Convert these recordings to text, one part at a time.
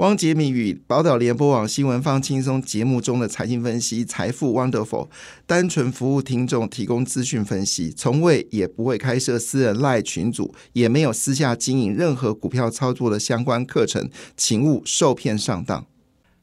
汪杰明与宝岛联播网新闻放轻松节目中的财经分析，财富 Wonderful，单纯服务听众，提供资讯分析，从未也不会开设私人赖群组，也没有私下经营任何股票操作的相关课程，请勿受骗上当。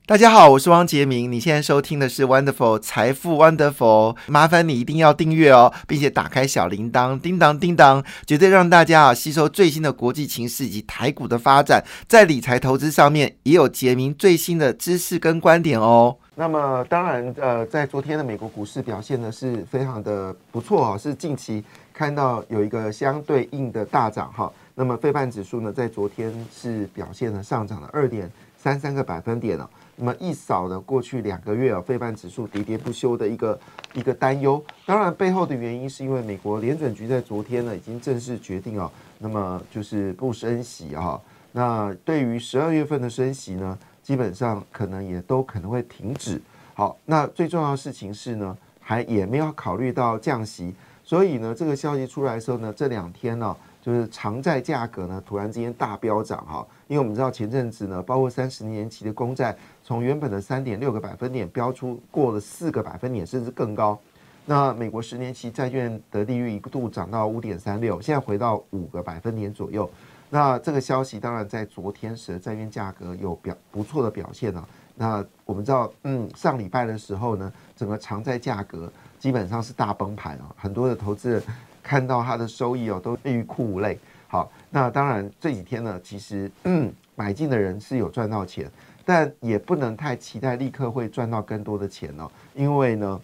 大家好，我是汪杰明。你现在收听的是 Wonderful 财富 Wonderful，麻烦你一定要订阅哦，并且打开小铃铛，叮当叮当，绝对让大家啊吸收最新的国际情势以及台股的发展，在理财投资上面也有杰明最新的知识跟观点哦。那么当然，呃，在昨天的美国股市表现呢是非常的不错啊，是近期看到有一个相对应的大涨哈。那么费半指数呢，在昨天是表现了上涨了二点三三个百分点了。那么一扫呢过去两个月啊，费半指数喋喋不休的一个一个担忧。当然，背后的原因是因为美国联准局在昨天呢，已经正式决定啊，那么就是不升息啊。那对于十二月份的升息呢，基本上可能也都可能会停止。好，那最重要的事情是呢，还也没有考虑到降息。所以呢，这个消息出来的时候呢，这两天呢。就是长债价格呢，突然之间大飙涨哈，因为我们知道前阵子呢，包括三十年期的公债，从原本的三点六个百分点飙出过了四个百分点，甚至更高。那美国十年期债券的利率一度涨到五点三六，现在回到五个百分点左右。那这个消息当然在昨天使得债券价格有表不错的表现了。那我们知道，嗯，上礼拜的时候呢，整个长债价格基本上是大崩盘啊，很多的投资人。看到它的收益哦，都欲哭无泪。好，那当然这几天呢，其实买进的人是有赚到钱，但也不能太期待立刻会赚到更多的钱哦。因为呢，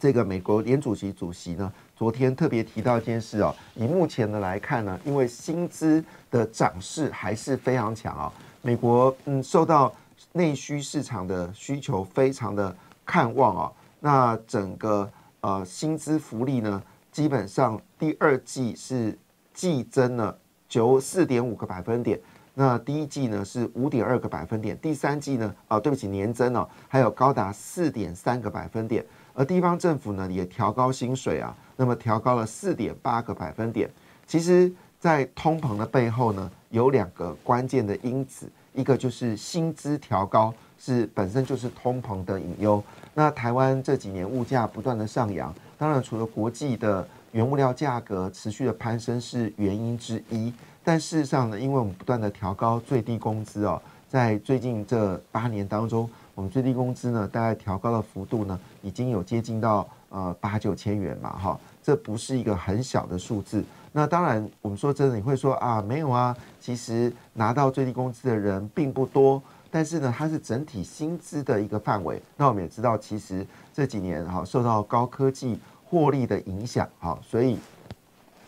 这个美国联主席主席呢，昨天特别提到一件事哦，以目前的来看呢，因为薪资的涨势还是非常强哦，美国嗯受到内需市场的需求非常的看望哦，那整个呃薪资福利呢？基本上第二季是季增了九四点五个百分点，那第一季呢是五点二个百分点，第三季呢啊对不起年增哦还有高达四点三个百分点，而地方政府呢也调高薪水啊，那么调高了四点八个百分点。其实，在通膨的背后呢有两个关键的因子，一个就是薪资调高是本身就是通膨的隐忧，那台湾这几年物价不断的上扬。当然，除了国际的原物料价格持续的攀升是原因之一，但事实上呢，因为我们不断的调高最低工资哦，在最近这八年当中，我们最低工资呢，大概调高的幅度呢，已经有接近到呃八九千元嘛，哈，这不是一个很小的数字。那当然，我们说真的，你会说啊，没有啊，其实拿到最低工资的人并不多，但是呢，它是整体薪资的一个范围。那我们也知道，其实。这几年哈受到高科技获利的影响哈，所以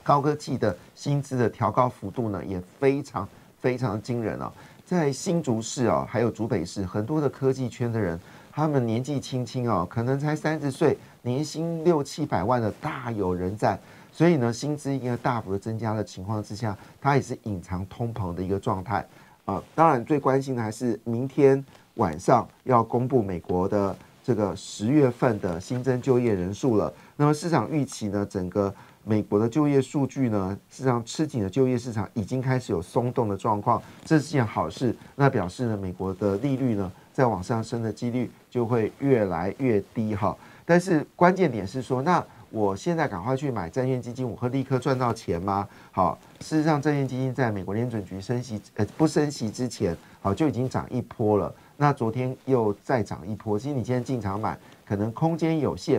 高科技的薪资的调高幅度呢也非常非常惊人啊！在新竹市啊，还有竹北市，很多的科技圈的人，他们年纪轻轻啊，可能才三十岁，年薪六七百万的大有人在。所以呢，薪资一个大幅的增加的情况之下，它也是隐藏通膨的一个状态啊。当然，最关心的还是明天晚上要公布美国的。这个十月份的新增就业人数了，那么市场预期呢？整个美国的就业数据呢，实际上吃紧的就业市场已经开始有松动的状况，这是件好事。那表示呢，美国的利率呢，在往上升的几率就会越来越低哈。但是关键点是说，那我现在赶快去买债券基金，我会立刻赚到钱吗？好，事实上，债券基金在美国联准局升息呃不升息之前，好就已经涨一波了。那昨天又再涨一波，其实你今天进场买，可能空间有限。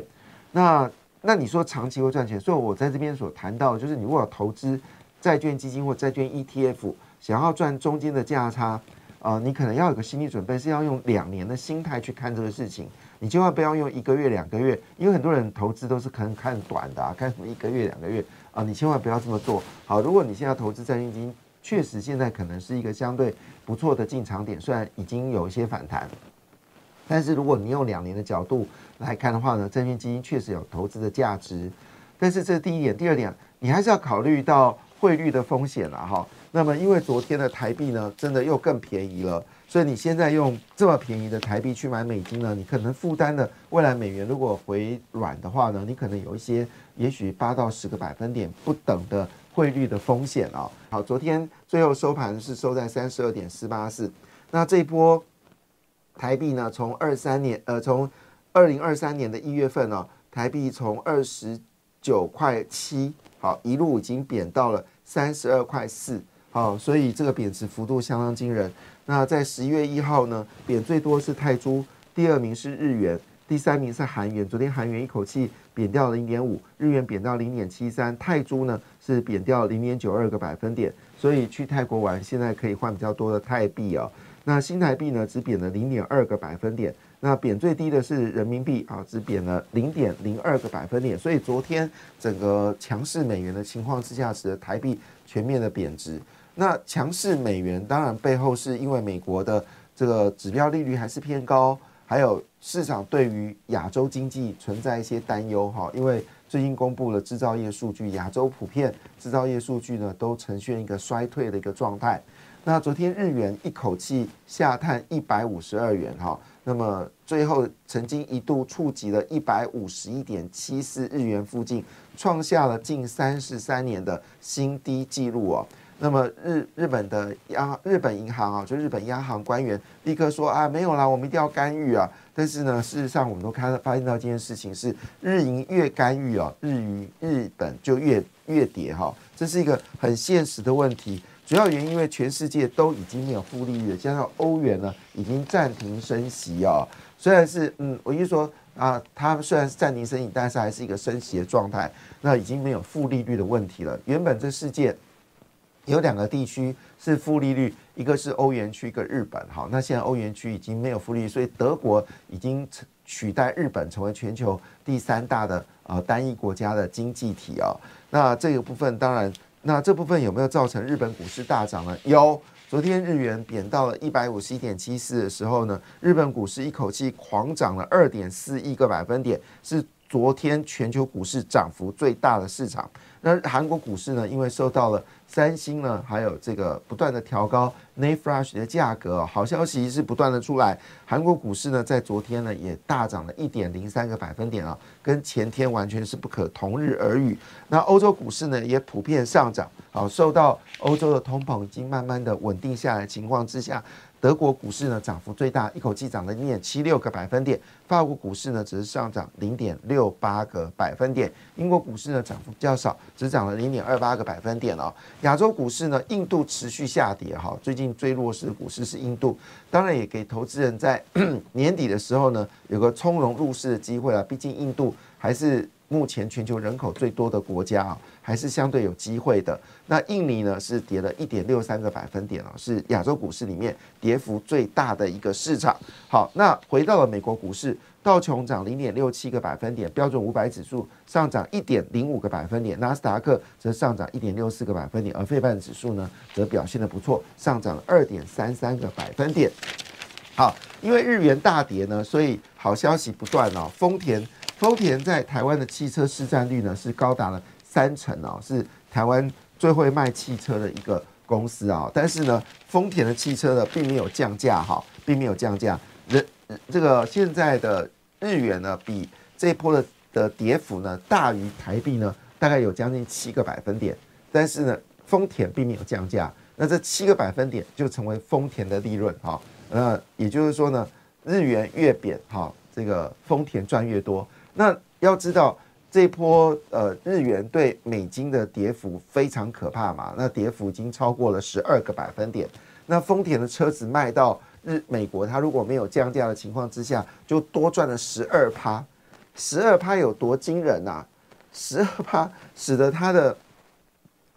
那那你说长期会赚钱？所以我在这边所谈到，就是你如果投资债券基金或债券 ETF，想要赚中间的价差，啊，你可能要有个心理准备，是要用两年的心态去看这个事情。你千万不要用一个月、两个月，因为很多人投资都是可能看短的，看什么一个月、两个月啊，你千万不要这么做。好，如果你现在投资债券基金，确实现在可能是一个相对。不错的进场点，虽然已经有一些反弹，但是如果你用两年的角度来看的话呢，证券基金确实有投资的价值。但是这是第一点，第二点，你还是要考虑到汇率的风险了哈。那么因为昨天的台币呢，真的又更便宜了，所以你现在用这么便宜的台币去买美金呢，你可能负担的未来美元如果回软的话呢，你可能有一些，也许八到十个百分点不等的。汇率的风险啊，好，昨天最后收盘是收在三十二点四八四，那这波台币呢，从二三年呃，从二零二三年的一月份呢，台币从二十九块七，好一路已经贬到了三十二块四，好，所以这个贬值幅度相当惊人。那在十一月一号呢，贬最多是泰铢，第二名是日元，第三名是韩元。昨天韩元一口气贬掉了零点五，日元贬到零点七三，泰铢呢是贬掉零点九二个百分点。所以去泰国玩，现在可以换比较多的泰币哦。那新台币呢，只贬了零点二个百分点。那贬最低的是人民币啊，只贬了零点零二个百分点。所以昨天整个强势美元的情况之下，使得台币全面的贬值。那强势美元当然背后是因为美国的这个指标利率还是偏高，还有市场对于亚洲经济存在一些担忧哈。因为最近公布了制造业数据，亚洲普遍制造业数据呢都呈现一个衰退的一个状态。那昨天日元一口气下探一百五十二元哈，那么最后曾经一度触及了一百五十一点七四日元附近，创下了近三十三年的新低纪录哦。那么日日本的央日本银行啊，就日本央行官员立刻说啊，没有啦，我们一定要干预啊。但是呢，事实上我们都看到发现到这件事情是日银越干预啊，日元日本就越越跌哈，这是一个很现实的问题。主要原因因为全世界都已经没有负利率，加上欧元呢已经暂停升息啊。虽然是嗯，我一说啊，它虽然是暂停升息，但是还是一个升息的状态。那已经没有负利率的问题了。原本这世界有两个地区是负利率，一个是欧元区，一个日本。好，那现在欧元区已经没有负利率，所以德国已经取代日本成为全球第三大的呃单一国家的经济体啊。那这个部分当然。那这部分有没有造成日本股市大涨呢？有，昨天日元贬到了一百五十一点七四的时候呢，日本股市一口气狂涨了二点四亿个百分点，是昨天全球股市涨幅最大的市场。那韩国股市呢，因为受到了三星呢，还有这个不断的调高 n a Flash 的价格，好消息是不断的出来。韩国股市呢，在昨天呢，也大涨了一点零三个百分点啊，跟前天完全是不可同日而语。那欧洲股市呢，也普遍上涨，好，受到欧洲的通膨已经慢慢的稳定下来情况之下。德国股市呢涨幅最大，一口气涨了零点七六个百分点。法国股市呢只是上涨零点六八个百分点。英国股市呢涨幅比较少，只涨了零点二八个百分点哦。亚洲股市呢，印度持续下跌哈，最近最弱势的股市是印度，当然也给投资人在 年底的时候呢有个从容入市的机会啊，毕竟印度还是。目前全球人口最多的国家啊，还是相对有机会的。那印尼呢是跌了一点六三个百分点啊，是亚洲股市里面跌幅最大的一个市场。好，那回到了美国股市，道琼涨零点六七个百分点，标准五百指数上涨一点零五个百分点，纳斯达克则上涨一点六四个百分点，而费半指数呢则表现的不错，上涨二点三三个百分点。好，因为日元大跌呢，所以好消息不断哦，丰田。丰田在台湾的汽车市占率呢是高达了三成哦，是台湾最会卖汽车的一个公司啊。但是呢，丰田的汽车呢并没有降价哈，并没有降价。人这个现在的日元呢，比这一波的的跌幅呢大于台币呢，大概有将近七个百分点。但是呢，丰田并没有降价，那这七个百分点就成为丰田的利润哈。那也就是说呢，日元越贬哈，这个丰田赚越多。那要知道这波呃日元对美金的跌幅非常可怕嘛？那跌幅已经超过了十二个百分点。那丰田的车子卖到日美国，它如果没有降价的情况之下，就多赚了十二趴。十二趴有多惊人啊？十二趴使得它的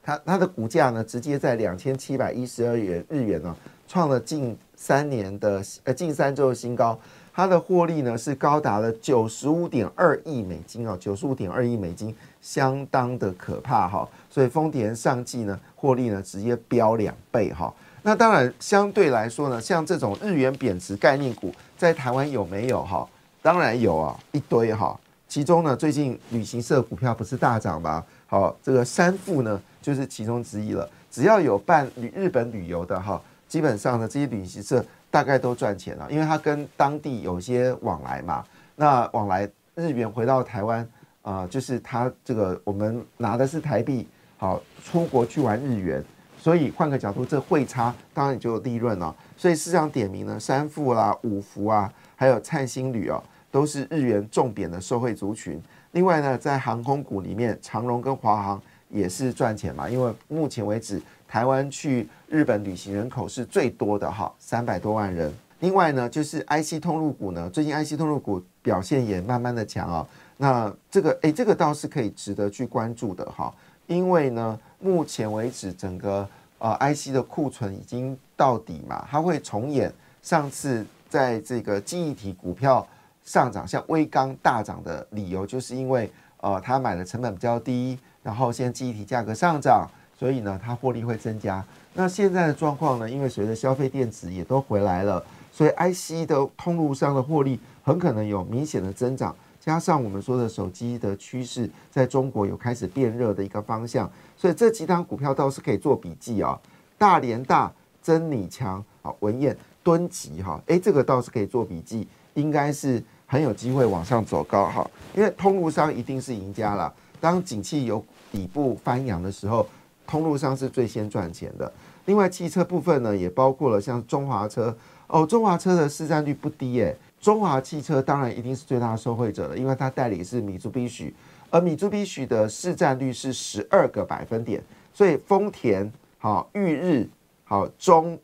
它它的股价呢，直接在两千七百一十二元日元呢，创了近三年的呃近三周的新高。它的获利呢是高达了九十五点二亿美金哦，九十五点二亿美金，相当的可怕哈。所以丰田上季呢获利呢直接飙两倍哈。那当然相对来说呢，像这种日元贬值概念股在台湾有没有哈？当然有啊，一堆哈。其中呢，最近旅行社股票不是大涨吗？好，这个三富呢就是其中之一了。只要有办旅日本旅游的哈，基本上呢这些旅行社。大概都赚钱了，因为他跟当地有些往来嘛。那往来日元回到台湾啊，就是他这个我们拿的是台币，好出国去玩日元，所以换个角度，这汇差当然就有利润了。所以市场点名呢，三富啦、五福啊，还有灿星旅哦，都是日元重贬的受惠族群。另外呢，在航空股里面，长荣跟华航也是赚钱嘛，因为目前为止，台湾去日本旅行人口是最多的哈，三百多万人。另外呢，就是 IC 通路股呢，最近 IC 通路股表现也慢慢的强啊。那这个诶，这个倒是可以值得去关注的哈，因为呢，目前为止整个呃 IC 的库存已经到底嘛，它会重演上次在这个记忆体股票上涨，像微刚大涨的理由，就是因为呃它买的成本比较低，然后现在记忆体价格上涨，所以呢它获利会增加。那现在的状况呢，因为随着消费电子也都回来了，所以 IC 的通路商的获利很可能有明显的增长。加上我们说的手机的趋势，在中国有开始变热的一个方向，所以这几档股票倒是可以做笔记啊。大连大、真理强、好文彦、敦吉哈，诶，这个倒是可以做笔记，应该是很有机会往上走高哈。因为通路商一定是赢家了。当景气有底部翻扬的时候，通路上是最先赚钱的。另外，汽车部分呢，也包括了像中华车哦，中华车的市占率不低诶。中华汽车当然一定是最大的受惠者了，因为它代理是米珠必许，而米珠必许的市占率是十二个百分点，所以丰田、好裕日、好中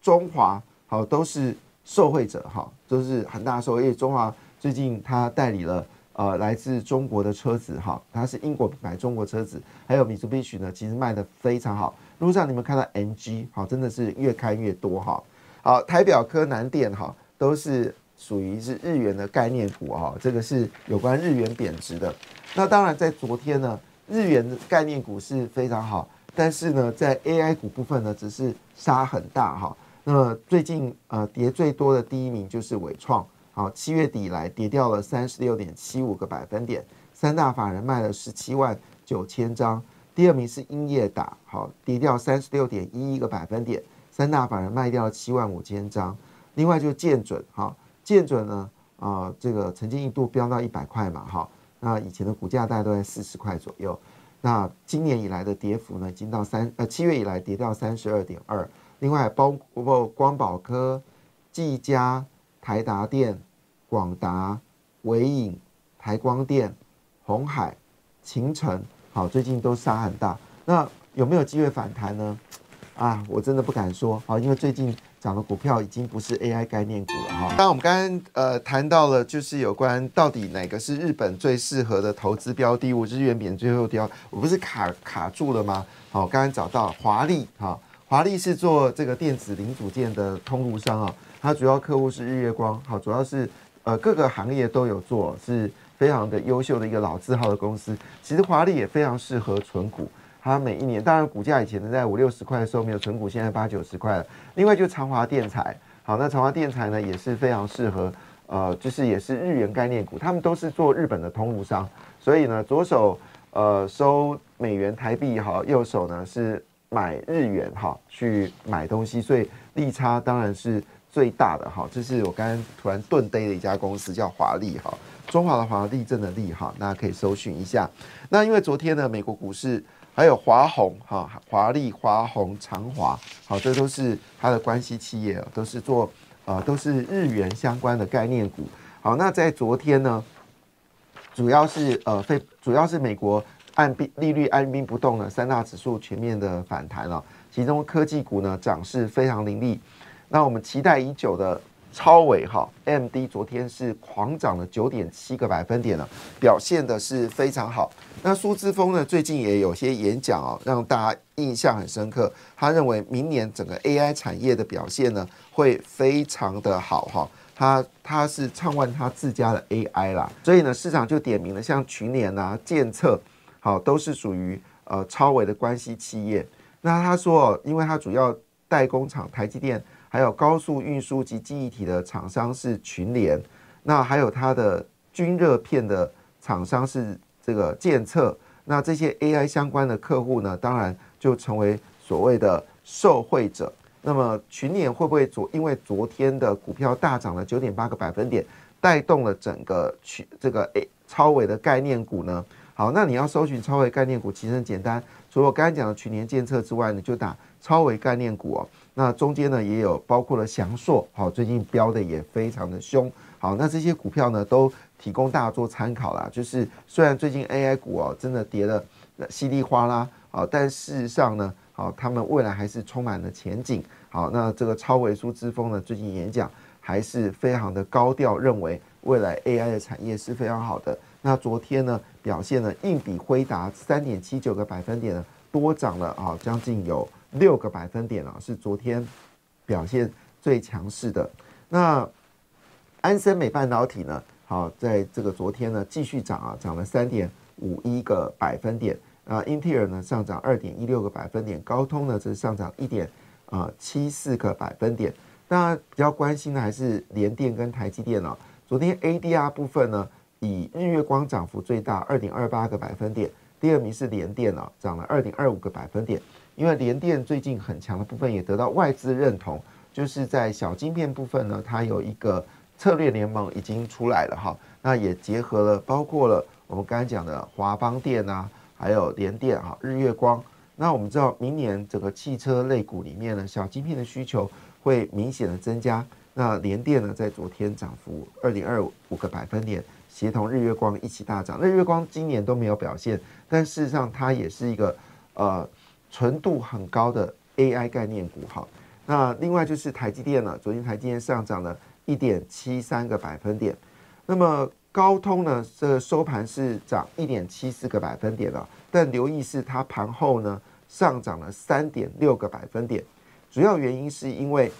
中华、好都是受惠者，哈，都是很大受惠。因为中华最近它代理了呃来自中国的车子，哈，它是英国品牌中国车子，还有米珠必须呢，其实卖的非常好。路上你们看到 NG，好，真的是越开越多，哈，好台表科南电，哈，都是。属于是日元的概念股哈，这个是有关日元贬值的。那当然，在昨天呢，日元的概念股是非常好，但是呢，在 AI 股部分呢，只是杀很大哈。那么最近呃跌最多的第一名就是伟创，好，七月底以来跌掉了三十六点七五个百分点，三大法人卖了十七万九千张。第二名是英业达，好，跌掉三十六点一一个百分点，三大法人卖掉了七万五千张。另外就是建准，哈。建准呢，啊，这个曾经一度飙到一百块嘛，哈，那以前的股价大概都在四十块左右，那今年以来的跌幅呢，已经到三，呃，七月以来跌到三十二点二。另外包括光宝科、技嘉、台达电、广达、伟影、台光电、红海、秦城，好，最近都杀很大。那有没有机会反弹呢？啊，我真的不敢说，好，因为最近。涨的股票已经不是 AI 概念股了哈。当然，我们刚刚呃谈到了，就是有关到底哪个是日本最适合的投资标的物，日元贬最后掉，我不是卡卡住了吗？好，刚刚找到华丽哈，华丽是做这个电子零组件的通路商啊，它主要客户是日月光，好，主要是呃各个行业都有做，是非常的优秀的一个老字号的公司。其实华丽也非常适合存股。它每一年，当然股价以前呢在五六十块的时候没有存股，现在八九十块了。另外就长华电材，好，那长华电材呢也是非常适合，呃，就是也是日元概念股，他们都是做日本的通路商，所以呢左手呃收美元台币好，右手呢是买日元哈去买东西，所以利差当然是最大的哈。这是我刚刚突然顿呆的一家公司叫华丽哈，中华的华丽正的丽哈，大家可以搜寻一下。那因为昨天呢美国股市。还有华宏哈，华丽、华宏、长华，好，这都是它的关系企业，都是做呃，都是日元相关的概念股。好，那在昨天呢，主要是呃，非主要是美国按兵利率按兵不动的三大指数全面的反弹了，其中科技股呢涨势非常凌厉。那我们期待已久的。超伟哈，M D 昨天是狂涨了九点七个百分点了，表现的是非常好。那苏之峰呢，最近也有些演讲哦，让大家印象很深刻。他认为明年整个 A I 产业的表现呢，会非常的好哈。他他是畅万他自家的 A I 啦，所以呢，市场就点名了，像群联啊、建策，好，都是属于呃超伟的关系企业。那他说哦，因为他主要代工厂台积电。还有高速运输及记忆体的厂商是群联，那还有它的均热片的厂商是这个建策，那这些 AI 相关的客户呢，当然就成为所谓的受惠者。那么群联会不会昨因为昨天的股票大涨了九点八个百分点，带动了整个群这个 A 超伟的概念股呢？好，那你要搜寻超伟概念股，其实很简单，除了我刚才讲的群联建策之外，你就打。超微概念股哦。那中间呢也有包括了翔硕，好，最近飙的也非常的凶。好，那这些股票呢都提供大家做参考啦。就是虽然最近 AI 股哦真的跌的稀里哗啦，啊，但事实上呢，好，他们未来还是充满了前景。好，那这个超微苏之风呢，最近演讲还是非常的高调，认为未来 AI 的产业是非常好的。那昨天呢表现呢，硬比辉达三点七九个百分点呢多涨了啊，将近有。六个百分点啊，是昨天表现最强势的。那安森美半导体呢？好，在这个昨天呢继续涨啊，涨了三点五一个百分点。啊，英特尔呢上涨二点一六个百分点，高通呢则是上涨一点啊七四个百分点。那比较关心的还是联电跟台积电了。昨天 ADR 部分呢，以日月光涨幅最大，二点二八个百分点。第二名是联电啊，涨了二点二五个百分点。因为联电最近很强的部分也得到外资认同，就是在小晶片部分呢，它有一个策略联盟已经出来了哈。那也结合了包括了我们刚才讲的华邦电啊，还有联电哈、日月光。那我们知道明年整个汽车类股里面呢，小晶片的需求会明显的增加。那联电呢，在昨天涨幅二点二五个百分点，协同日月光一起大涨。日月光今年都没有表现，但事实上它也是一个呃。纯度很高的 AI 概念股，哈。那另外就是台积电了，昨天台积电上涨了一点七三个百分点，那么高通呢，这个收盘是涨一点七四个百分点了，但留意是它盘后呢上涨了三点六个百分点，主要原因是因为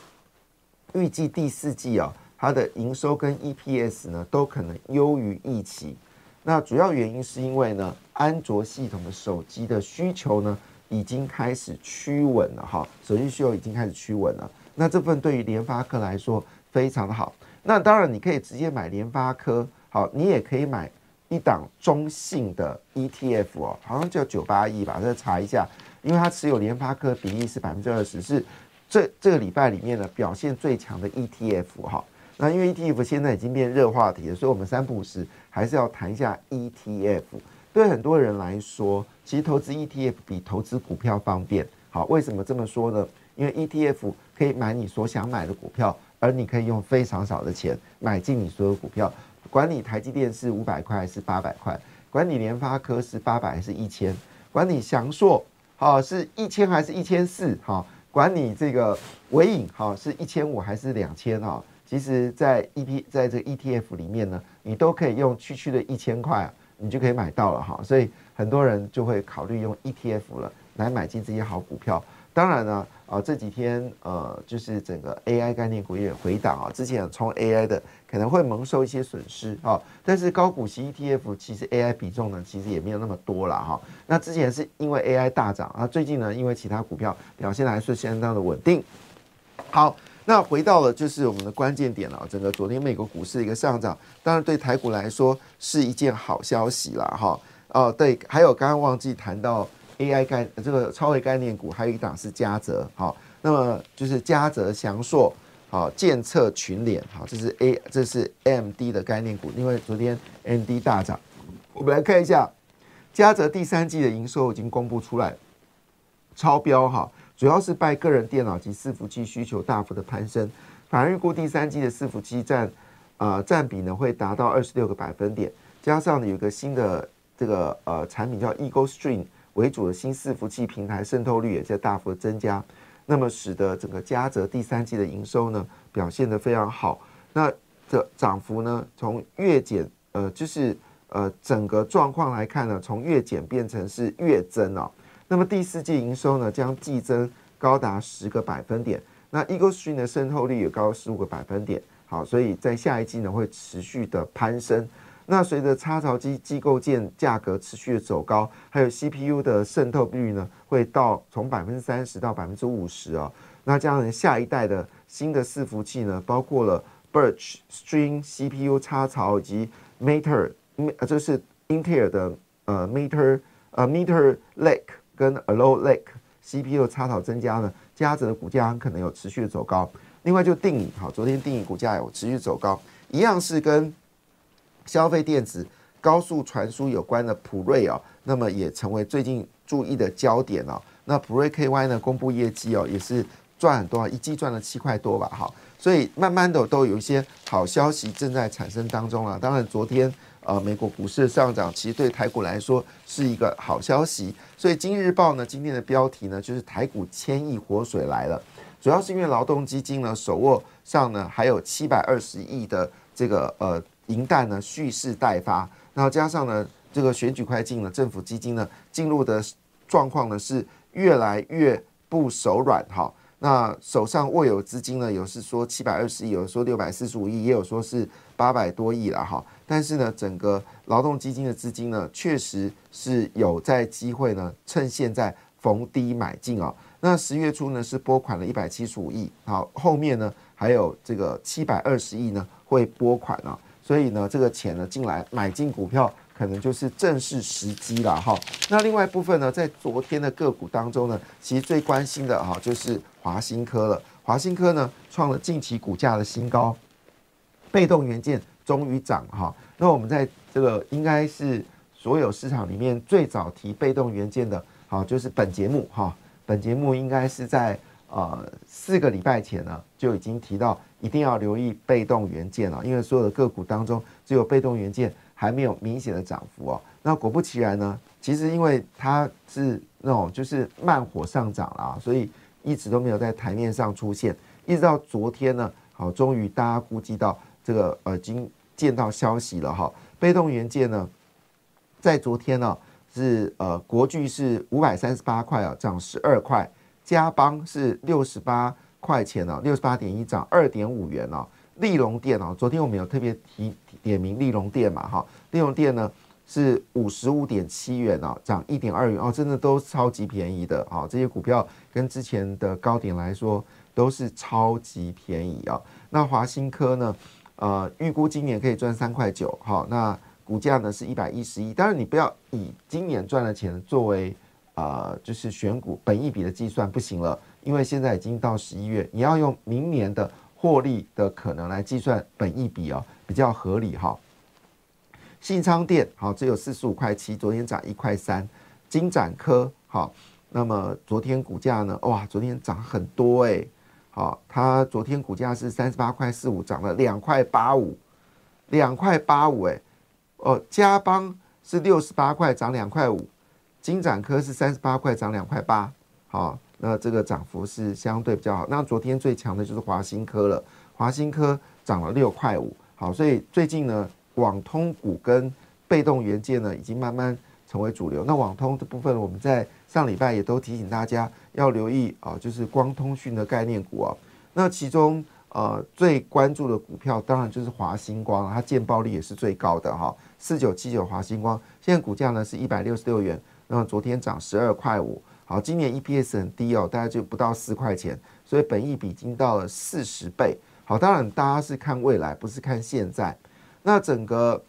预计第四季啊，它的营收跟 EPS 呢都可能优于预期，那主要原因是因为呢，安卓系统的手机的需求呢。已经开始趋稳了哈，手机需求已经开始趋稳了。那这份对于联发科来说非常的好。那当然你可以直接买联发科，好，你也可以买一档中性的 ETF 哦，好像叫九八亿吧，再查一下，因为它持有联发科比例是百分之二十，是这这个礼拜里面呢表现最强的 ETF 哈。那因为 ETF 现在已经变热话题了，所以我们三不五时还是要谈一下 ETF。对很多人来说，其实投资 ETF 比投资股票方便。好，为什么这么说呢？因为 ETF 可以买你所想买的股票，而你可以用非常少的钱买进你所有股票。管你台积电是五百块还是八百块，管你联发科是八百还是一千，管你翔硕好是一千还是一千四，好，管你这个伟影好是一千五还是两千啊？其实，在 EP 在这 ETF 里面呢，你都可以用区区的一千块啊。你就可以买到了哈，所以很多人就会考虑用 ETF 了来买进这些好股票。当然呢，啊这几天呃就是整个 AI 概念股也回档啊，之前冲 AI 的可能会蒙受一些损失啊。但是高股息 ETF 其实 AI 比重呢其实也没有那么多了哈。那之前是因为 AI 大涨啊，最近呢因为其他股票表现还是相当的稳定。好。那回到了就是我们的关键点了，整个昨天美国股市的一个上涨，当然对台股来说是一件好消息了哈。哦，对，还有刚刚忘记谈到 AI 概这个超微概念股，还有一档是嘉泽，好，那么就是嘉泽祥硕，好，建策群联，好，这是 A 这是 MD 的概念股，因为昨天 MD 大涨，我们来看一下嘉泽第三季的营收已经公布出来，超标哈。主要是拜个人电脑及伺服器需求大幅的攀升，反而预估第三季的伺服器占，呃占比呢会达到二十六个百分点，加上呢有一个新的这个呃产品叫 Eagle Stream 为主的新伺服器平台渗透率也在大幅的增加，那么使得整个嘉泽第三季的营收呢表现得非常好，那这涨幅呢从月减呃就是呃整个状况来看呢，从月减变成是月增哦。那么第四季营收呢，将季增高达十个百分点。那 Eagle Stream 的渗透率也高十五个百分点。好，所以在下一季呢会持续的攀升。那随着插槽机机构件价格持续的走高，还有 CPU 的渗透率呢会到从百分之三十到百分之五十哦。那这样下一代的新的伺服器呢，包括了 Birch String CPU 插槽以及 Meter，呃，这是英特尔的呃 Meter，呃 Meter Lake。跟 Allo Lake CPU 插槽增加呢，嘉泽的股价可能有持续的走高。另外就定影，好，昨天定影股价有持续走高，一样是跟消费电子、高速传输有关的普瑞哦，那么也成为最近注意的焦点哦。那普瑞 KY 呢公布业绩哦，也是赚很多，一季赚了七块多吧，哈。所以慢慢的都有一些好消息正在产生当中啊。当然昨天呃美国股市的上涨，其实对台股来说是一个好消息。所以今日报呢今天的标题呢就是台股千亿活水来了，主要是因为劳动基金呢手握上呢还有七百二十亿的这个呃银弹呢蓄势待发，然后加上呢这个选举快进了，政府基金呢进入的状况呢是越来越不手软哈。那手上握有资金呢？有是说七百二十亿，有说六百四十五亿，也有说是八百多亿了哈。但是呢，整个劳动基金的资金呢，确实是有在机会呢，趁现在逢低买进哦。那十月初呢是拨款了一百七十五亿，好，后面呢还有这个七百二十亿呢会拨款啊，所以呢这个钱呢进来买进股票。可能就是正式时机了哈。那另外一部分呢，在昨天的个股当中呢，其实最关心的哈就是华新科了。华新科呢创了近期股价的新高，被动元件终于涨哈。那我们在这个应该是所有市场里面最早提被动元件的，好就是本节目哈。本节目应该是在呃四个礼拜前呢就已经提到，一定要留意被动元件了，因为所有的个股当中只有被动元件。还没有明显的涨幅哦，那果不其然呢，其实因为它是那种就是慢火上涨了，所以一直都没有在台面上出现，一直到昨天呢，好，终于大家估计到这个呃，已经见到消息了哈。被动元件呢，在昨天呢是呃国巨是五百三十八块啊，涨十二块，嘉邦是六十八块钱呢，六十八点一涨二点五元哦。利隆店哦，昨天我们有特别提点名利隆店嘛，哈，利隆店呢是五十五点七元哦，涨一点二元哦，真的都超级便宜的啊，这些股票跟之前的高点来说都是超级便宜啊。那华新科呢，呃，预估今年可以赚三块九，哈，那股价呢是一百一十一，当然你不要以今年赚的钱作为呃就是选股本一笔的计算不行了，因为现在已经到十一月，你要用明年的。获利的可能来计算本益比哦，比较合理哈。信昌店好，只有四十五块七，昨天涨一块三。金展科好，那么昨天股价呢？哇，昨天涨很多哎。好，它昨天股价是三十八块四五，涨了两块八五，两块八五哎。哦，嘉邦是六十八块，涨两块五。金展科是三十八块，涨两块八。好。那这个涨幅是相对比较好。那昨天最强的就是华新科了，华新科涨了六块五。好，所以最近呢，网通股跟被动元件呢，已经慢慢成为主流。那网通的部分，我们在上礼拜也都提醒大家要留意啊，就是光通讯的概念股啊。那其中呃最关注的股票，当然就是华星光，它见报率也是最高的哈，四九七九华星光，现在股价呢是一百六十六元，那么昨天涨十二块五。好，今年 EPS 很低哦，大概就不到四块钱，所以本益比已经到了四十倍。好，当然大家是看未来，不是看现在。那整个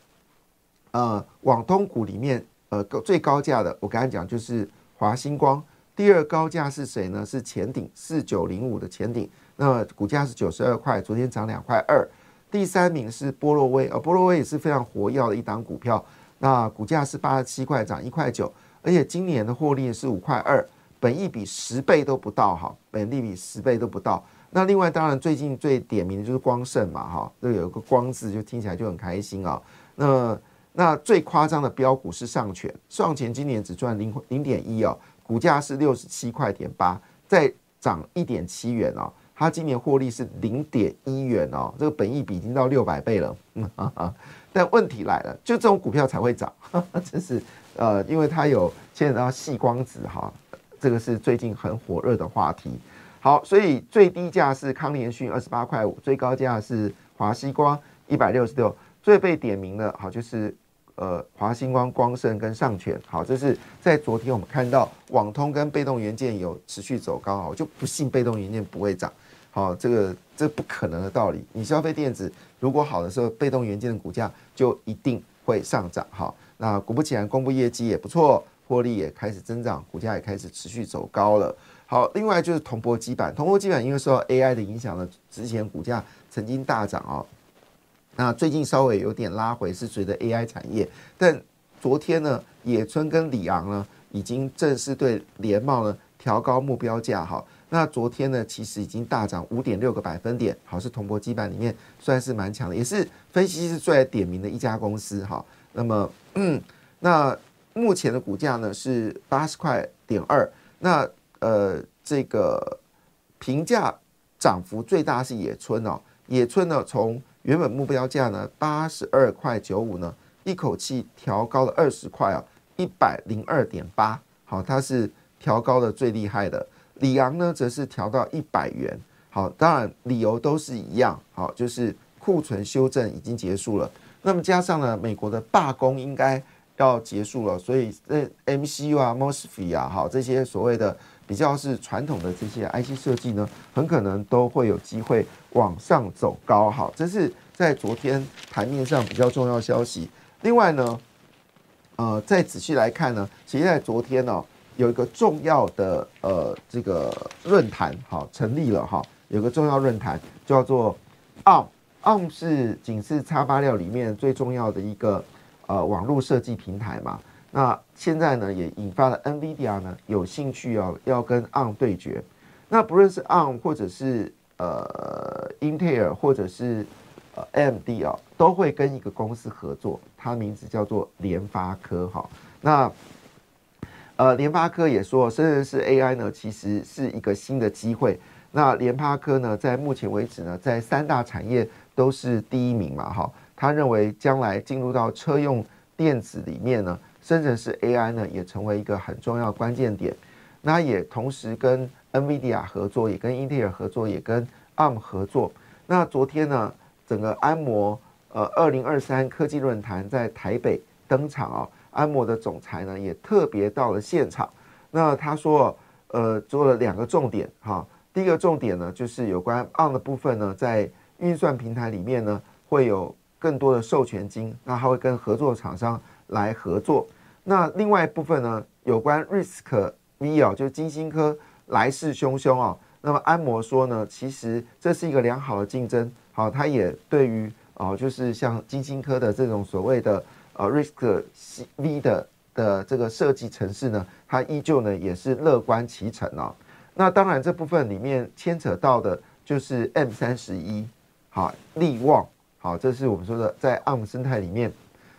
呃网通股里面，呃最高价的，我刚才讲就是华星光。第二高价是谁呢？是前顶四九零五的前顶，那股价是九十二块，昨天涨两块二。第三名是波洛威，呃波洛威也是非常活跃的一档股票，那股价是八十七块，涨一块九。而且今年的获利是五块二，本益比十倍都不到哈，本利比十倍都不到。那另外当然最近最点名的就是光盛嘛哈，这有一个光字就听起来就很开心啊。那那最夸张的标股是上权，上权今年只赚零零点一哦，股价是六十七块点八，再涨一点七元哦，它今年获利是零点一元哦，这个本益比已经到六百倍了。嗯啊啊，但问题来了，就这种股票才会涨，真是。呃，因为它有牵扯到细光子哈，这个是最近很火热的话题。好，所以最低价是康联讯二十八块五，最高价是华西光一百六十六。最被点名的，好就是呃华星光、光盛跟上权。好，这是在昨天我们看到网通跟被动元件有持续走高，我就不信被动元件不会涨。好，这个这不可能的道理。你消费电子如果好的时候，被动元件的股价就一定会上涨。好。那果不其然，公布业绩也不错，获利也开始增长，股价也开始持续走高了。好，另外就是铜箔基板，铜箔基板因为受到 AI 的影响呢，之前股价曾经大涨哦，那最近稍微有点拉回，是随着 AI 产业。但昨天呢，野村跟里昂呢，已经正式对联茂呢。调高目标价哈。那昨天呢，其实已经大涨五点六个百分点，好是铜箔基板里面算是蛮强的，也是分析师最爱点名的一家公司哈。那么，嗯，那目前的股价呢是八十块点二，那呃这个评价涨幅最大是野村哦，野村呢从原本目标价呢八十二块九五呢，一口气调高了二十块啊，一百零二点八，好，它是调高的最厉害的。里昂呢，则是调到一百元。好，当然理由都是一样，好，就是库存修正已经结束了。那么加上呢，美国的罢工应该要结束了，所以这 MCU 啊、MOSFET 啊，好，这些所谓的比较是传统的这些 IC 设计呢，很可能都会有机会往上走高。好，这是在昨天盘面上比较重要消息。另外呢，呃，再仔细来看呢，其实在昨天呢。有一个重要的呃这个论坛哈成立了哈，有个重要论坛叫做 Arm 是仅是叉八六里面最重要的一个呃网络设计平台嘛。那现在呢也引发了 NVIDIA 呢有兴趣要要跟 ARM 对决。那不论是 ARM 或者是呃英特尔或者是呃 AMD 啊，都会跟一个公司合作，它名字叫做联发科哈。那呃，联发科也说，生成式 AI 呢，其实是一个新的机会。那联发科呢，在目前为止呢，在三大产业都是第一名嘛，哈。他认为将来进入到车用电子里面呢，深圳市 AI 呢，也成为一个很重要关键点。那也同时跟 NVIDIA 合作，也跟英特尔合作，也跟 ARM 合作。那昨天呢，整个安摩呃二零二三科技论坛在台北登场啊。安摩的总裁呢，也特别到了现场。那他说，呃，做了两个重点哈。第一个重点呢，就是有关 On 的部分呢，在运算平台里面呢，会有更多的授权金，那它会跟合作厂商来合作。那另外一部分呢，有关 Risk V 啊，就是金星科来势汹汹啊。那么安摩说呢，其实这是一个良好的竞争。好，他也对于哦，就是像金星科的这种所谓的。呃，Risk V 的的这个设计城市呢，它依旧呢也是乐观其成哦。那当然这部分里面牵扯到的就是 M 三十一，好，力旺，好，这是我们说的在 ARM 生态里面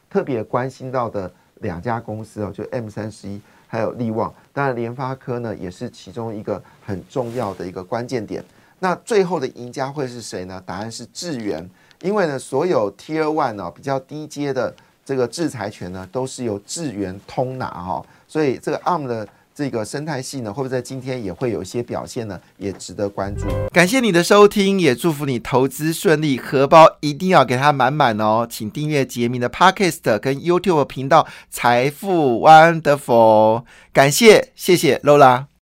特别关心到的两家公司哦，就 M 三十一还有力旺。当然联发科呢也是其中一个很重要的一个关键点。那最后的赢家会是谁呢？答案是智源，因为呢所有 Tier One 呢比较低阶的。这个制裁权呢，都是由智源通拿哈，所以这个 ARM 的这个生态系呢，会不会在今天也会有一些表现呢？也值得关注。感谢你的收听，也祝福你投资顺利，荷包一定要给它满满哦。请订阅杰明的 Podcast 跟 YouTube 频道财富 Wonderful，感谢谢谢 Lola。